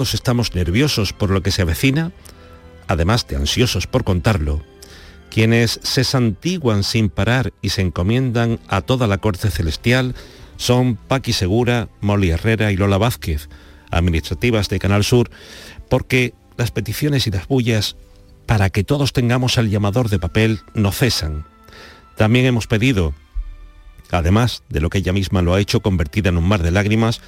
todos estamos nerviosos por lo que se avecina, además de ansiosos por contarlo, quienes se santiguan sin parar y se encomiendan a toda la corte celestial son Paqui Segura, Molly Herrera y Lola Vázquez, administrativas de Canal Sur, porque las peticiones y las bullas para que todos tengamos el llamador de papel no cesan. También hemos pedido, además de lo que ella misma lo ha hecho convertida en un mar de lágrimas,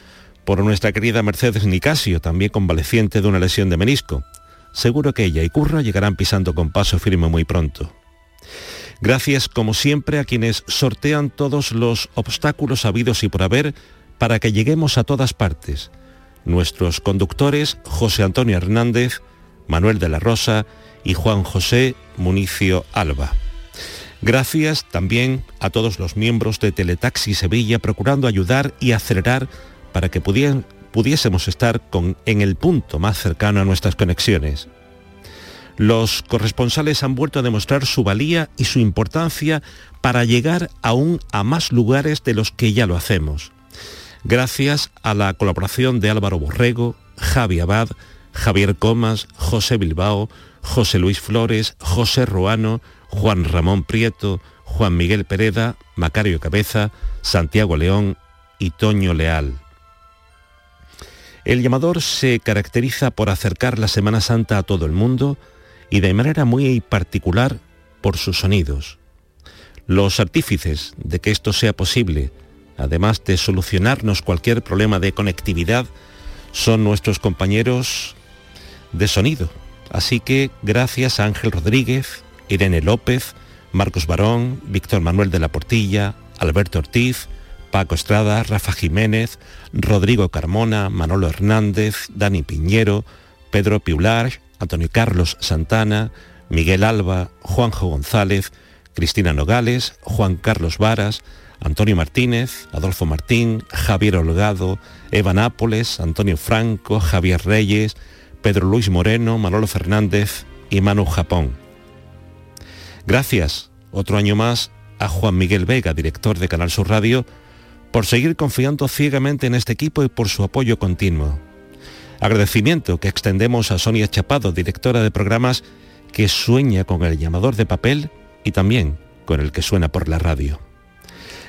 por nuestra querida Mercedes Nicasio, también convaleciente de una lesión de menisco. Seguro que ella y Curra llegarán pisando con paso firme muy pronto. Gracias, como siempre, a quienes sortean todos los obstáculos habidos y por haber para que lleguemos a todas partes. Nuestros conductores, José Antonio Hernández, Manuel de la Rosa y Juan José Municio Alba. Gracias también a todos los miembros de Teletaxi Sevilla procurando ayudar y acelerar para que pudiésemos estar en el punto más cercano a nuestras conexiones. Los corresponsales han vuelto a demostrar su valía y su importancia para llegar aún a más lugares de los que ya lo hacemos. Gracias a la colaboración de Álvaro Borrego, Javi Abad, Javier Comas, José Bilbao, José Luis Flores, José Ruano, Juan Ramón Prieto, Juan Miguel Pereda, Macario Cabeza, Santiago León y Toño Leal. El llamador se caracteriza por acercar la Semana Santa a todo el mundo y de manera muy particular por sus sonidos. Los artífices de que esto sea posible, además de solucionarnos cualquier problema de conectividad, son nuestros compañeros de sonido. Así que gracias a Ángel Rodríguez, Irene López, Marcos Barón, Víctor Manuel de la Portilla, Alberto Ortiz, Paco Estrada, Rafa Jiménez, Rodrigo Carmona, Manolo Hernández, Dani Piñero, Pedro Piular, Antonio Carlos Santana, Miguel Alba, Juanjo González, Cristina Nogales, Juan Carlos Varas, Antonio Martínez, Adolfo Martín, Javier Holgado, Eva Nápoles, Antonio Franco, Javier Reyes, Pedro Luis Moreno, Manolo Fernández y Manu Japón. Gracias, otro año más, a Juan Miguel Vega, director de Canal Sur Radio, por seguir confiando ciegamente en este equipo y por su apoyo continuo. Agradecimiento que extendemos a Sonia Chapado, directora de programas que sueña con el llamador de papel y también con el que suena por la radio.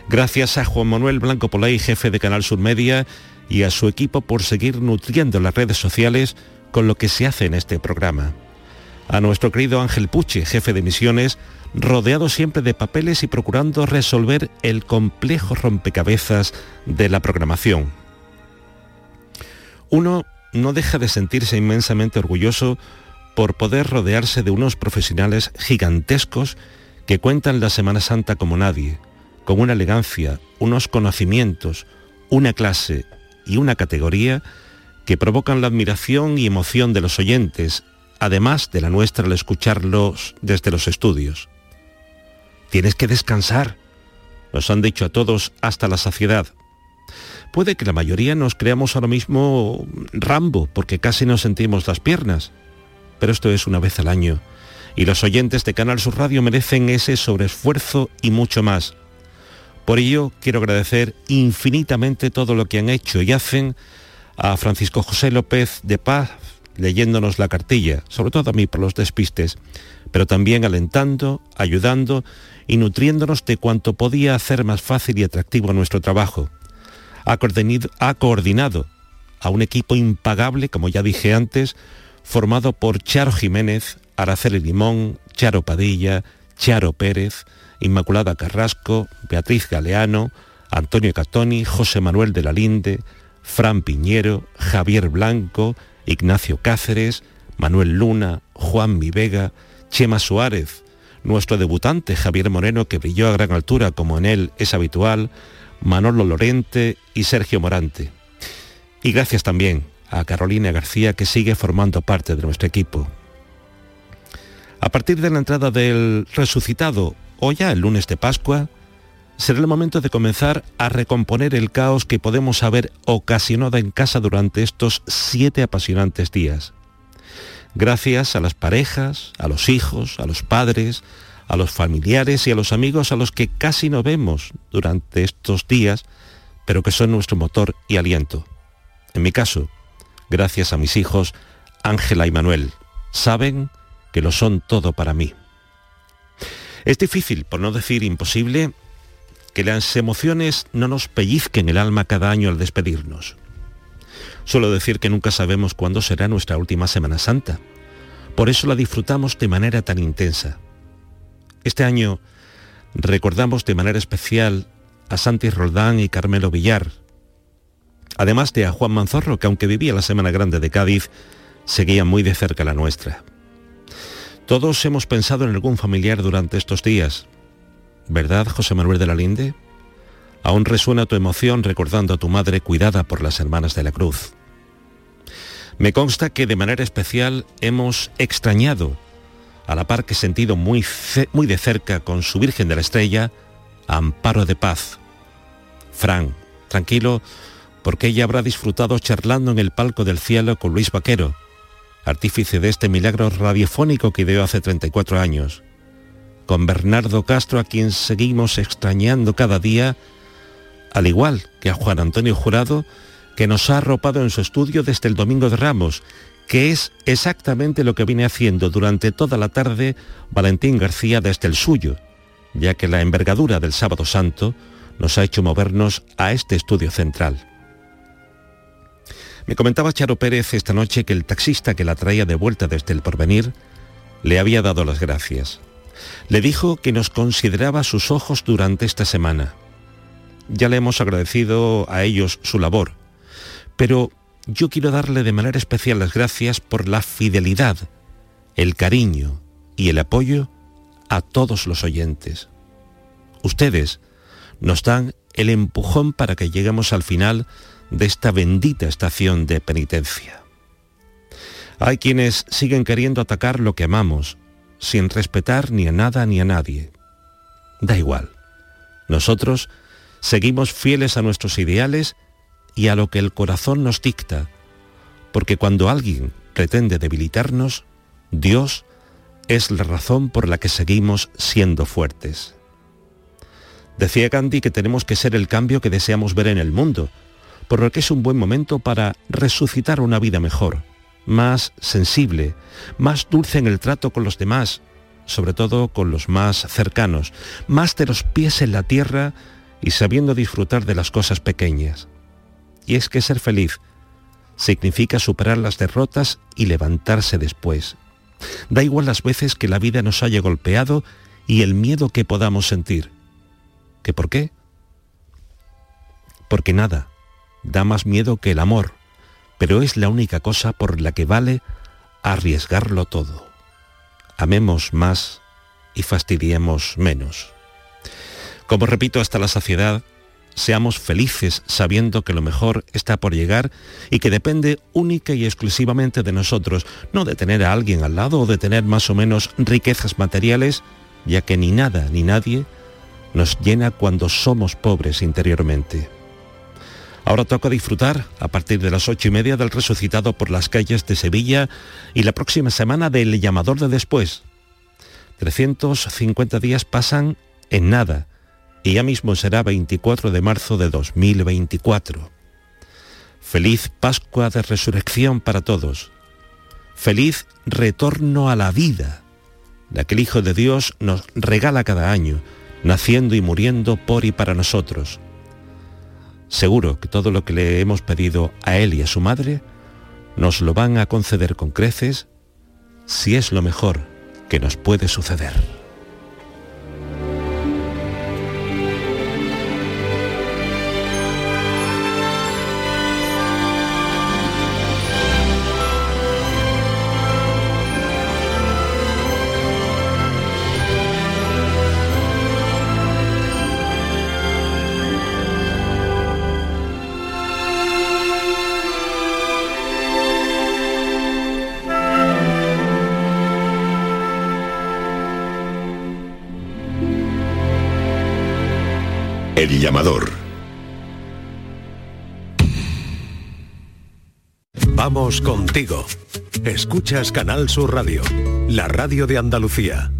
Gracias a Juan Manuel Blanco Polay, jefe de Canal Sur Media, y a su equipo por seguir nutriendo las redes sociales con lo que se hace en este programa. A nuestro querido Ángel Puche, jefe de misiones, rodeado siempre de papeles y procurando resolver el complejo rompecabezas de la programación. Uno no deja de sentirse inmensamente orgulloso por poder rodearse de unos profesionales gigantescos que cuentan la Semana Santa como nadie, con una elegancia, unos conocimientos, una clase y una categoría que provocan la admiración y emoción de los oyentes, además de la nuestra al escucharlos desde los estudios. Tienes que descansar. Nos han dicho a todos hasta la saciedad. Puede que la mayoría nos creamos ahora mismo Rambo, porque casi no sentimos las piernas. Pero esto es una vez al año. Y los oyentes de Canal Sur Radio merecen ese sobreesfuerzo y mucho más. Por ello, quiero agradecer infinitamente todo lo que han hecho y hacen a Francisco José López de Paz, leyéndonos la cartilla, sobre todo a mí por los despistes, pero también alentando, ayudando y nutriéndonos de cuanto podía hacer más fácil y atractivo nuestro trabajo. Ha coordinado, a un equipo impagable, como ya dije antes, formado por Charo Jiménez, Araceli Limón, Charo Padilla, Charo Pérez, Inmaculada Carrasco, Beatriz Galeano, Antonio Catoni, José Manuel de la Linde, Fran Piñero, Javier Blanco, Ignacio Cáceres, Manuel Luna, Juan Mi Vega, Chema Suárez, nuestro debutante Javier Moreno, que brilló a gran altura como en él es habitual, Manolo Lorente y Sergio Morante. Y gracias también a Carolina García, que sigue formando parte de nuestro equipo. A partir de la entrada del resucitado, o ya el lunes de Pascua, será el momento de comenzar a recomponer el caos que podemos haber ocasionado en casa durante estos siete apasionantes días gracias a las parejas, a los hijos, a los padres, a los familiares y a los amigos a los que casi no vemos durante estos días, pero que son nuestro motor y aliento. En mi caso, gracias a mis hijos Ángela y Manuel. Saben que lo son todo para mí. Es difícil, por no decir imposible, que las emociones no nos pellizquen el alma cada año al despedirnos. Suelo decir que nunca sabemos cuándo será nuestra última Semana Santa. Por eso la disfrutamos de manera tan intensa. Este año recordamos de manera especial a Santi Roldán y Carmelo Villar, además de a Juan Manzorro, que aunque vivía la Semana Grande de Cádiz, seguía muy de cerca la nuestra. Todos hemos pensado en algún familiar durante estos días. ¿Verdad, José Manuel de la Linde? Aún resuena tu emoción recordando a tu madre cuidada por las hermanas de la cruz. Me consta que de manera especial hemos extrañado, a la par que sentido muy, muy de cerca con su Virgen de la Estrella, Amparo de Paz. Fran, tranquilo, porque ella habrá disfrutado charlando en el palco del cielo con Luis Vaquero, artífice de este milagro radiofónico que ideó hace 34 años, con Bernardo Castro a quien seguimos extrañando cada día, al igual que a Juan Antonio Jurado, que nos ha arropado en su estudio desde el Domingo de Ramos, que es exactamente lo que viene haciendo durante toda la tarde Valentín García desde el suyo, ya que la envergadura del Sábado Santo nos ha hecho movernos a este estudio central. Me comentaba Charo Pérez esta noche que el taxista que la traía de vuelta desde el porvenir le había dado las gracias. Le dijo que nos consideraba sus ojos durante esta semana. Ya le hemos agradecido a ellos su labor, pero yo quiero darle de manera especial las gracias por la fidelidad, el cariño y el apoyo a todos los oyentes. Ustedes nos dan el empujón para que lleguemos al final de esta bendita estación de penitencia. Hay quienes siguen queriendo atacar lo que amamos, sin respetar ni a nada ni a nadie. Da igual. Nosotros seguimos fieles a nuestros ideales y a lo que el corazón nos dicta, porque cuando alguien pretende debilitarnos, Dios es la razón por la que seguimos siendo fuertes. Decía Gandhi que tenemos que ser el cambio que deseamos ver en el mundo, por lo que es un buen momento para resucitar una vida mejor, más sensible, más dulce en el trato con los demás, sobre todo con los más cercanos, más de los pies en la tierra y sabiendo disfrutar de las cosas pequeñas. Y es que ser feliz significa superar las derrotas y levantarse después. Da igual las veces que la vida nos haya golpeado y el miedo que podamos sentir. ¿Que por qué? Porque nada, da más miedo que el amor, pero es la única cosa por la que vale arriesgarlo todo. Amemos más y fastidiemos menos. Como repito hasta la saciedad, seamos felices sabiendo que lo mejor está por llegar y que depende única y exclusivamente de nosotros, no de tener a alguien al lado o de tener más o menos riquezas materiales, ya que ni nada ni nadie nos llena cuando somos pobres interiormente. Ahora toca disfrutar a partir de las ocho y media del resucitado por las calles de Sevilla y la próxima semana del llamador de después. 350 días pasan en nada y ya mismo será 24 de marzo de 2024. Feliz Pascua de Resurrección para todos. Feliz retorno a la vida, la que el Hijo de Dios nos regala cada año, naciendo y muriendo por y para nosotros Seguro que todo lo que le hemos pedido a él y a su madre nos lo van a conceder con creces si es lo mejor que nos puede suceder. El llamador. Vamos contigo. Escuchas Canal Sur Radio, la radio de Andalucía.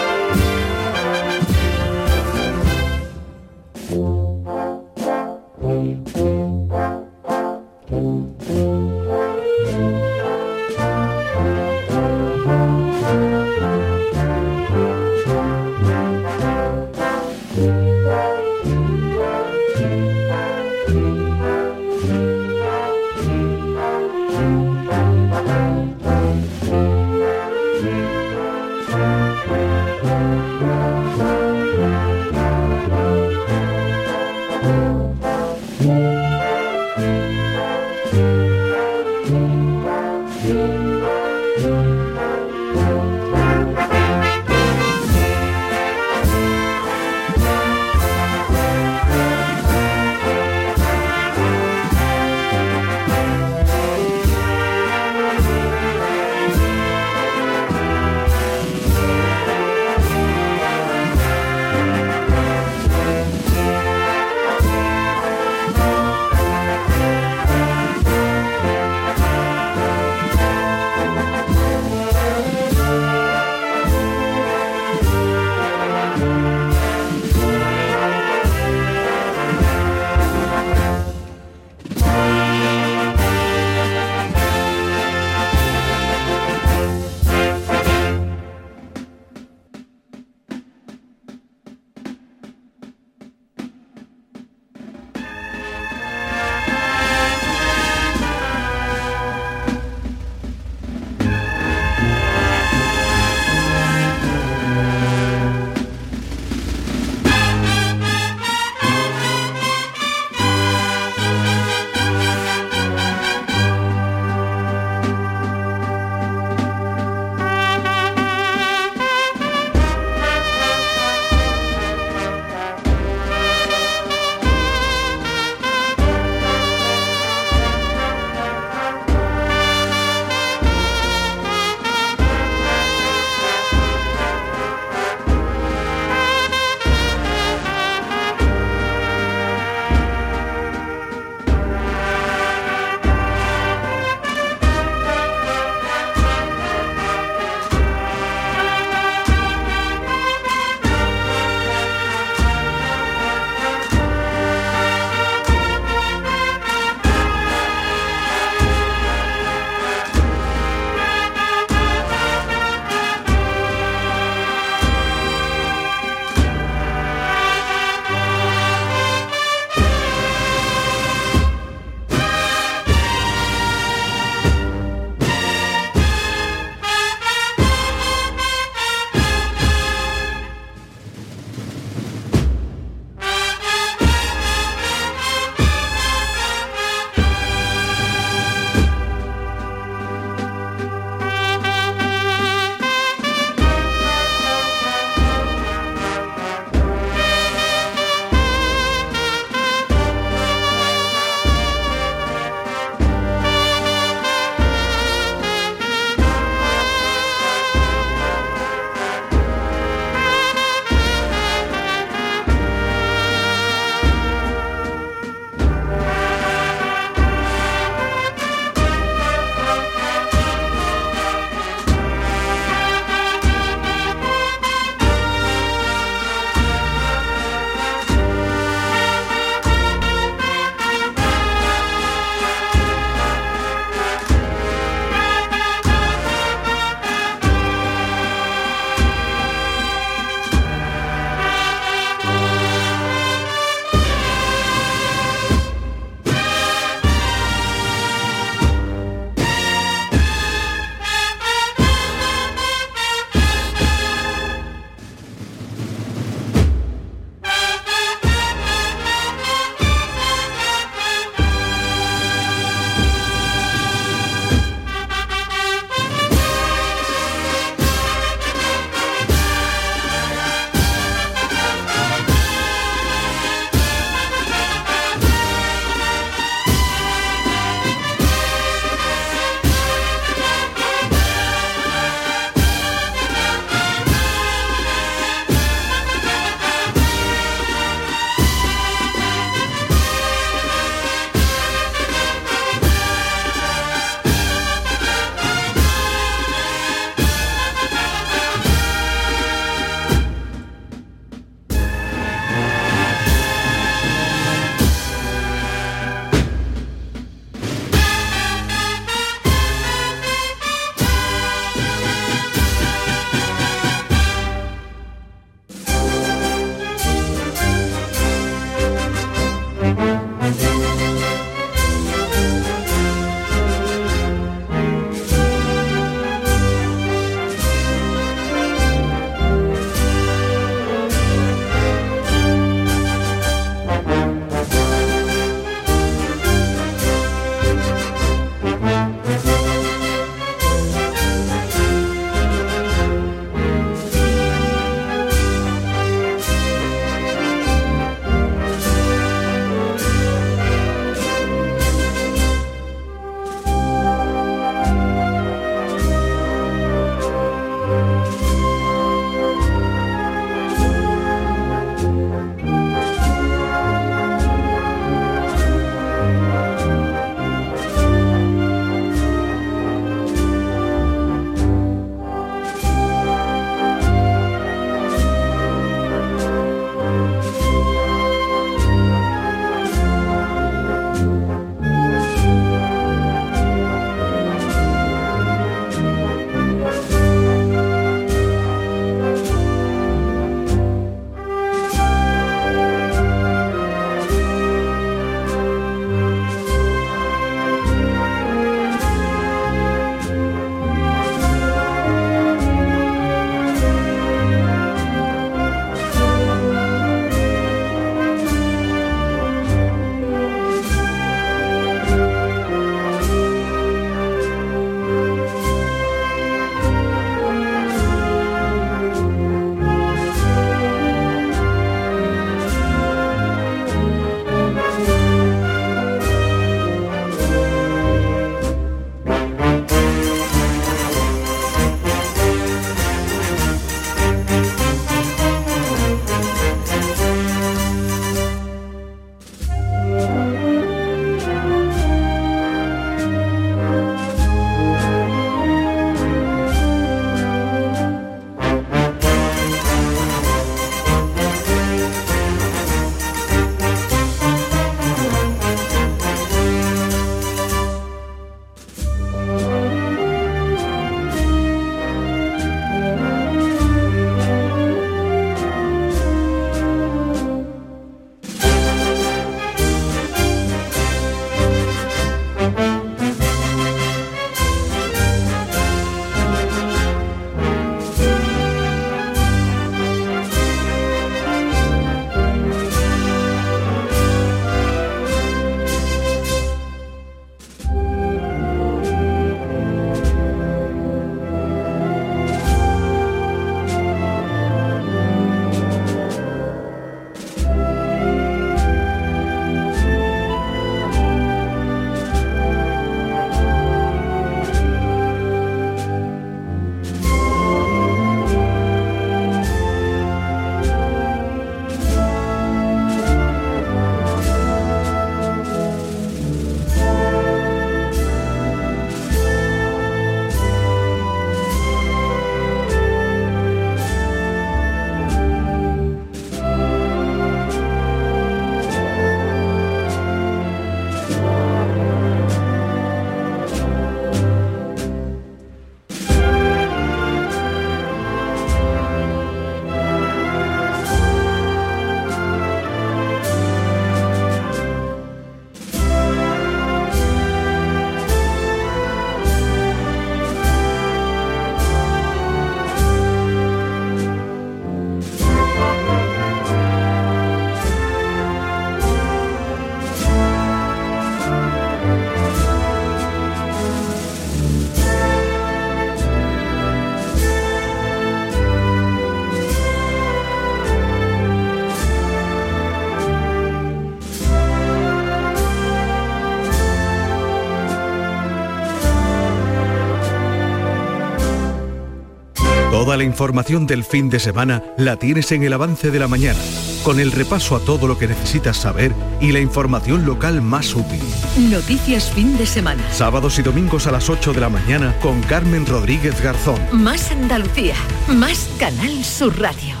La información del fin de semana la tienes en el avance de la mañana, con el repaso a todo lo que necesitas saber y la información local más útil. Noticias fin de semana. Sábados y domingos a las 8 de la mañana con Carmen Rodríguez Garzón. Más Andalucía, más Canal Sur Radio.